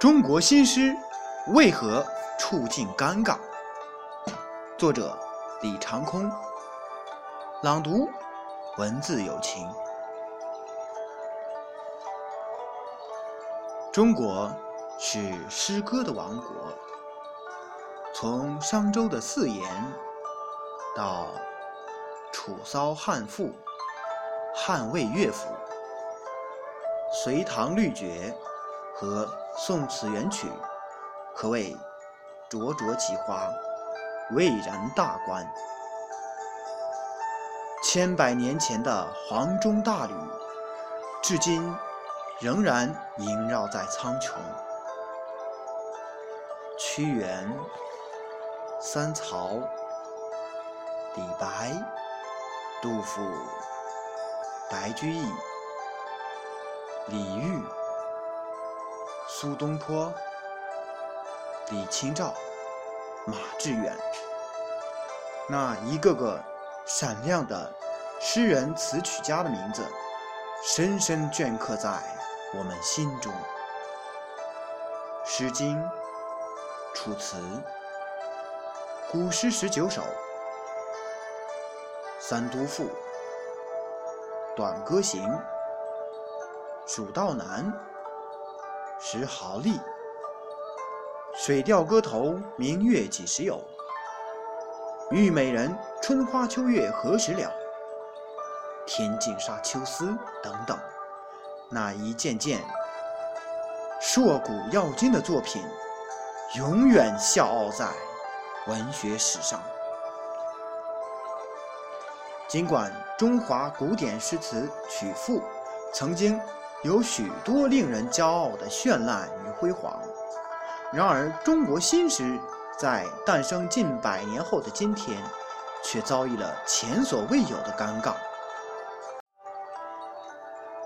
中国新诗为何处境尴尬？作者李长空。朗读：文字有情。中国是诗歌的王国，从商周的四言到楚骚汉赋、汉魏乐府、隋唐律绝和宋词元曲，可谓灼灼其花，蔚然大观。千百年前的黄钟大吕，至今仍然萦绕在苍穹。屈原、三曹、李白、杜甫、白居易、李煜。苏东坡、李清照、马致远，那一个个闪亮的诗人词曲家的名字，深深镌刻在我们心中。《诗经》《楚辞》古诗十九首，《三都赋》《短歌行》《蜀道难》。石壕吏，《水调歌头·明月几时有》，《虞美人·春花秋月何时了》，《天净沙·秋思》等等，那一件件硕古要今的作品，永远笑傲在文学史上。尽管中华古典诗词曲赋曾经。有许多令人骄傲的绚烂与辉煌，然而中国新诗在诞生近百年后的今天，却遭遇了前所未有的尴尬。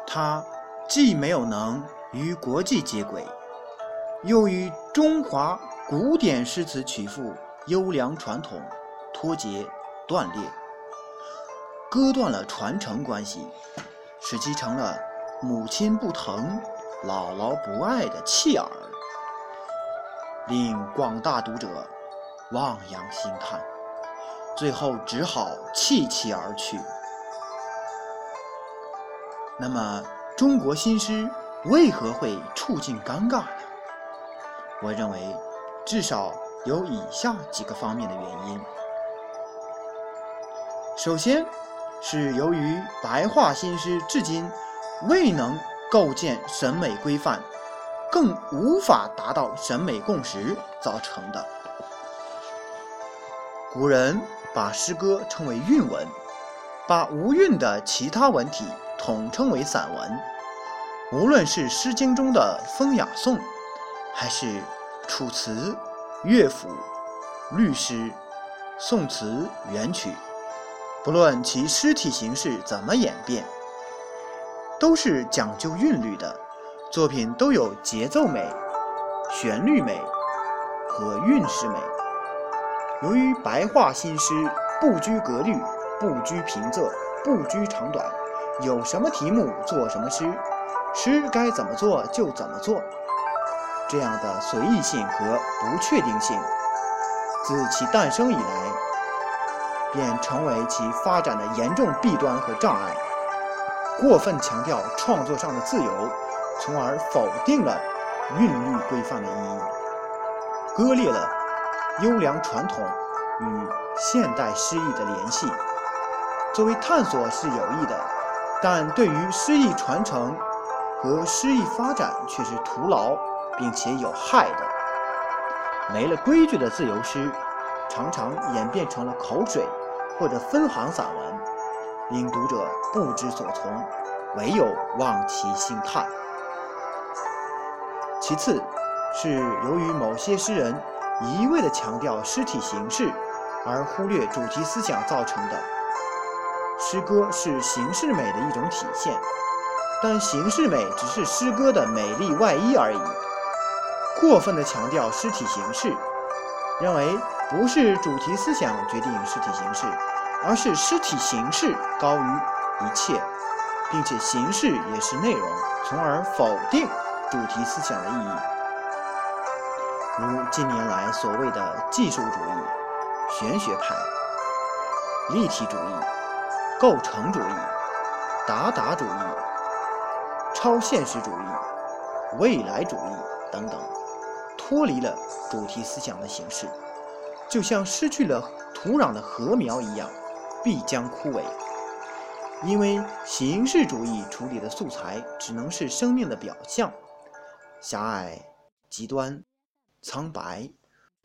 它既没有能与国际接轨，又与中华古典诗词曲赋优良传统脱节断裂，割断了传承关系，使其成了。母亲不疼，姥姥不爱的弃儿，令广大读者望洋兴叹，最后只好弃其而去。那么，中国新诗为何会处境尴尬呢？我认为，至少有以下几个方面的原因。首先，是由于白话新诗至今。未能构建审美规范，更无法达到审美共识造成的。古人把诗歌称为韵文，把无韵的其他文体统称为散文。无论是《诗经》中的风雅颂，还是楚辞、乐府、律诗、宋词、元曲，不论其诗体形式怎么演变。都是讲究韵律的作品，都有节奏美、旋律美和韵诗美。由于白话新诗不拘格律、不拘平仄、不拘长短，有什么题目做什么诗，诗该怎么做就怎么做，这样的随意性和不确定性，自其诞生以来，便成为其发展的严重弊端和障碍。过分强调创作上的自由，从而否定了韵律规范的意义，割裂了优良传统与现代诗意的联系。作为探索是有益的，但对于诗意传承和诗意发展却是徒劳并且有害的。没了规矩的自由诗，常常演变成了口水或者分行散文。令读者不知所从，唯有望其兴叹。其次，是由于某些诗人一味地强调诗体形式，而忽略主题思想造成的。诗歌是形式美的一种体现，但形式美只是诗歌的美丽外衣而已。过分地强调诗体形式，认为不是主题思想决定诗体形式。而是诗体形式高于一切，并且形式也是内容，从而否定主题思想的意义。如近年来所谓的技术主义、玄学派、立体主义、构成主义、达达主义、超现实主义、未来主义等等，脱离了主题思想的形式，就像失去了土壤的禾苗一样，必将枯萎。因为形式主义处理的素材只能是生命的表象，狭隘、极端、苍白、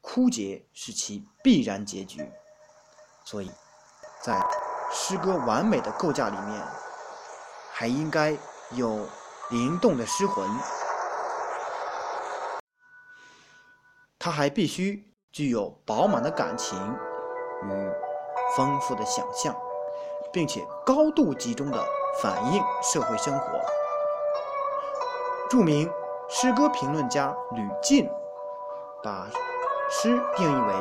枯竭是其必然结局。所以，在诗歌完美的构架里面，还应该有灵动的诗魂，它还必须具有饱满的感情与丰富的想象。并且高度集中地反映社会生活。著名诗歌评论家吕进把诗定义为：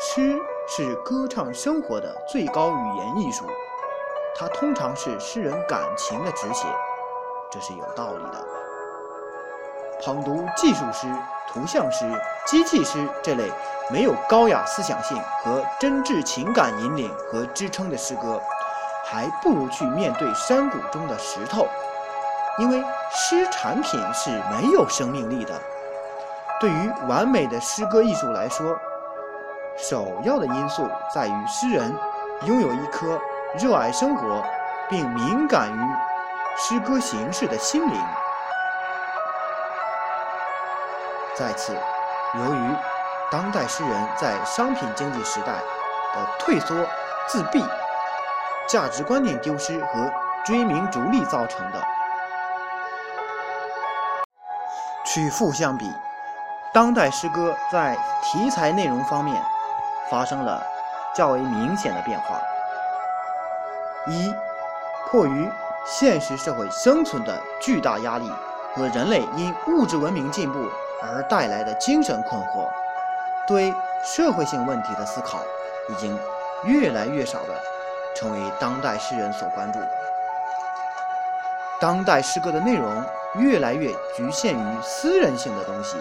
诗是歌唱生活的最高语言艺术，它通常是诗人感情的直写，这是有道理的。捧读技术诗、图像诗、机器诗这类。没有高雅思想性和真挚情感引领和支撑的诗歌，还不如去面对山谷中的石头，因为诗产品是没有生命力的。对于完美的诗歌艺术来说，首要的因素在于诗人拥有一颗热爱生活并敏感于诗歌形式的心灵。再次，由于。当代诗人在商品经济时代的退缩、自闭、价值观念丢失和追名逐利造成的。取负相比，当代诗歌在题材内容方面发生了较为明显的变化。一，迫于现实社会生存的巨大压力和人类因物质文明进步而带来的精神困惑。对社会性问题的思考，已经越来越少的成为当代诗人所关注。当代诗歌的内容越来越局限于私人性的东西，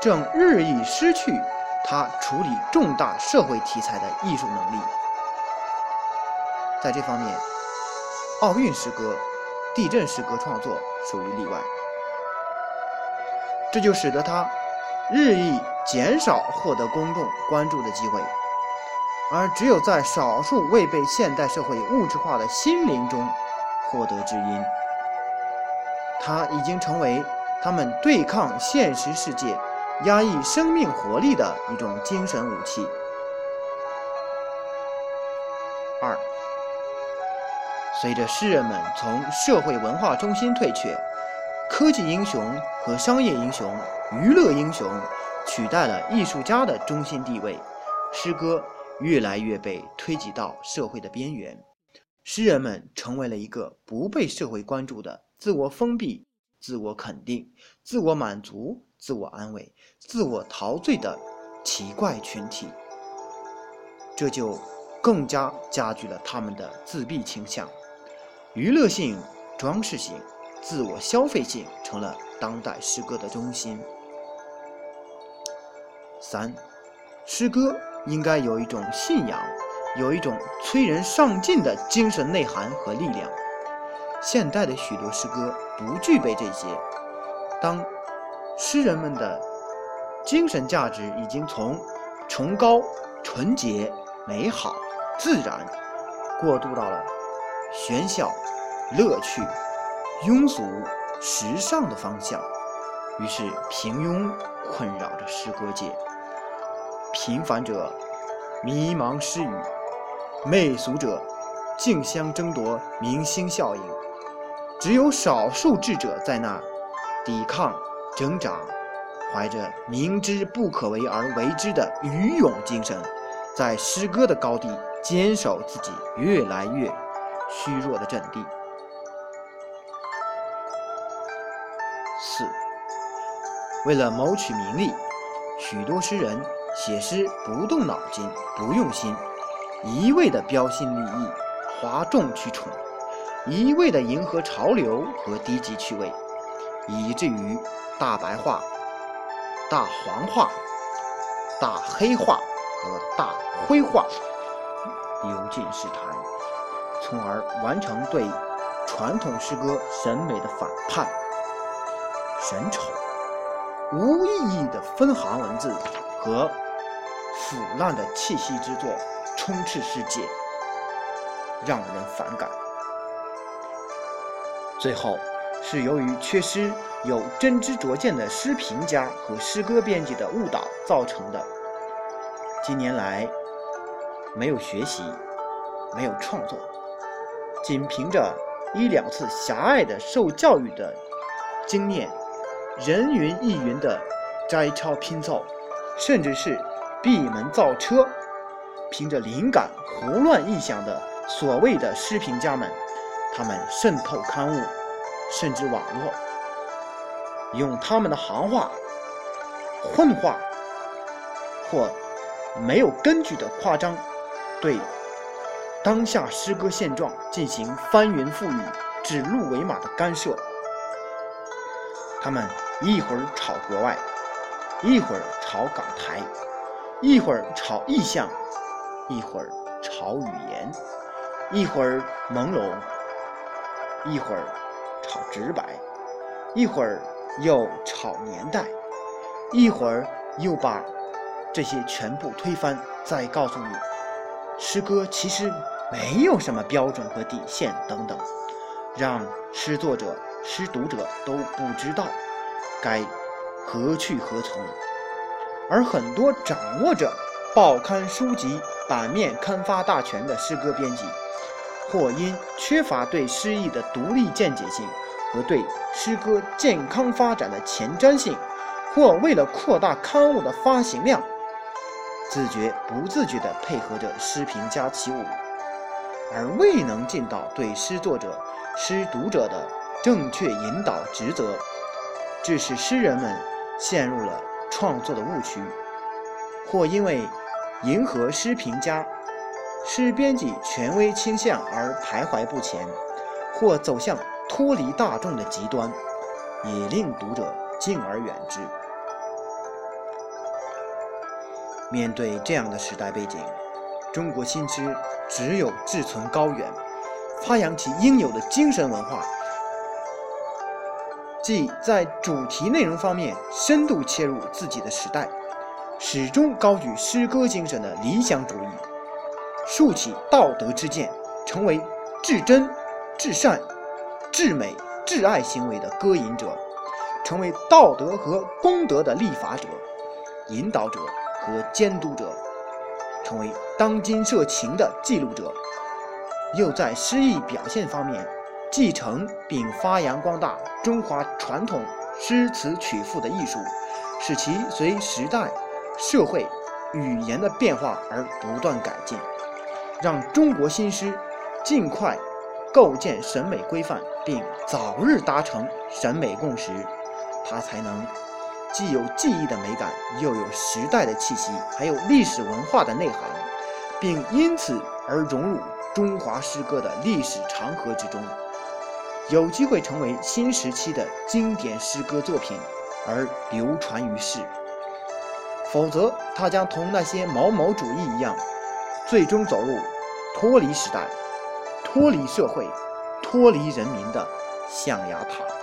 正日益失去他处理重大社会题材的艺术能力。在这方面，奥运诗歌、地震诗歌创作属于例外，这就使得他。日益减少获得公众关注的机会，而只有在少数未被现代社会物质化的心灵中获得知音。它已经成为他们对抗现实世界、压抑生命活力的一种精神武器。二，随着诗人们从社会文化中心退却。科技英雄和商业英雄、娱乐英雄取代了艺术家的中心地位，诗歌越来越被推挤到社会的边缘，诗人们成为了一个不被社会关注的自我封闭、自我肯定、自我满足、自我安慰、自我陶醉的奇怪群体，这就更加加剧了他们的自闭倾向、娱乐性、装饰性。自我消费性成了当代诗歌的中心。三，诗歌应该有一种信仰，有一种催人上进的精神内涵和力量。现代的许多诗歌不具备这些。当诗人们的精神价值已经从崇高、纯洁、美好、自然，过渡到了喧嚣、乐趣。庸俗、时尚的方向，于是平庸困扰着诗歌界。平凡者迷茫失语，媚俗者竞相争夺明星效应。只有少数智者在那抵抗、挣扎，怀着明知不可为而为之的愚勇精神，在诗歌的高地坚守自己越来越虚弱的阵地。四，为了谋取名利，许多诗人写诗不动脑筋、不用心，一味的标新立异、哗众取宠，一味的迎合潮流和低级趣味，以至于大白话、大黄话、大黑话和大灰话流进诗坛，从而完成对传统诗歌审美的反叛。神丑、无意义的分行文字和腐烂的气息之作充斥世界，让人反感。最后，是由于缺失有真知灼见的诗评家和诗歌编辑的误导造成的。近年来，没有学习，没有创作，仅凭着一两次狭隘的受教育的经验，人云亦云的摘抄拼凑，甚至是闭门造车，凭着灵感胡乱臆想的所谓的诗评家们。他们渗透刊物，甚至网络，用他们的行话、混话或没有根据的夸张，对当下诗歌现状进行翻云覆雨、指鹿为马的干涉。他们一会儿炒国外，一会儿炒港台，一会儿炒意象，一会儿炒语言，一会儿朦胧。一会儿炒直白，一会儿又炒年代，一会儿又把这些全部推翻，再告诉你，诗歌其实没有什么标准和底线等等，让诗作者、诗读者都不知道该何去何从。而很多掌握着报刊书籍版面刊发大权的诗歌编辑。或因缺乏对诗意的独立见解性和对诗歌健康发展的前瞻性，或为了扩大刊物的发行量，自觉不自觉地配合着诗评家起舞，而未能尽到对诗作者、诗读者的正确引导职责，致使诗人们陷入了创作的误区，或因为迎合诗评家。诗编辑权威倾向而徘徊不前，或走向脱离大众的极端，也令读者敬而远之。面对这样的时代背景，中国新诗只有志存高远，发扬其应有的精神文化，即在主题内容方面深度切入自己的时代，始终高举诗歌精神的理想主义。竖起道德之剑，成为至真、至善、至美、至爱行为的歌吟者，成为道德和功德的立法者、引导者和监督者，成为当今社情的记录者，又在诗意表现方面继承并发扬光大中华传统诗词曲赋的艺术，使其随时代、社会、语言的变化而不断改进。让中国新诗尽快构建审美规范，并早日达成审美共识，它才能既有记忆的美感，又有时代的气息，还有历史文化的内涵，并因此而融入中华诗歌的历史长河之中，有机会成为新时期的经典诗歌作品而流传于世。否则，它将同那些某某主义一样。最终走入脱离时代、脱离社会、脱离人民的象牙塔。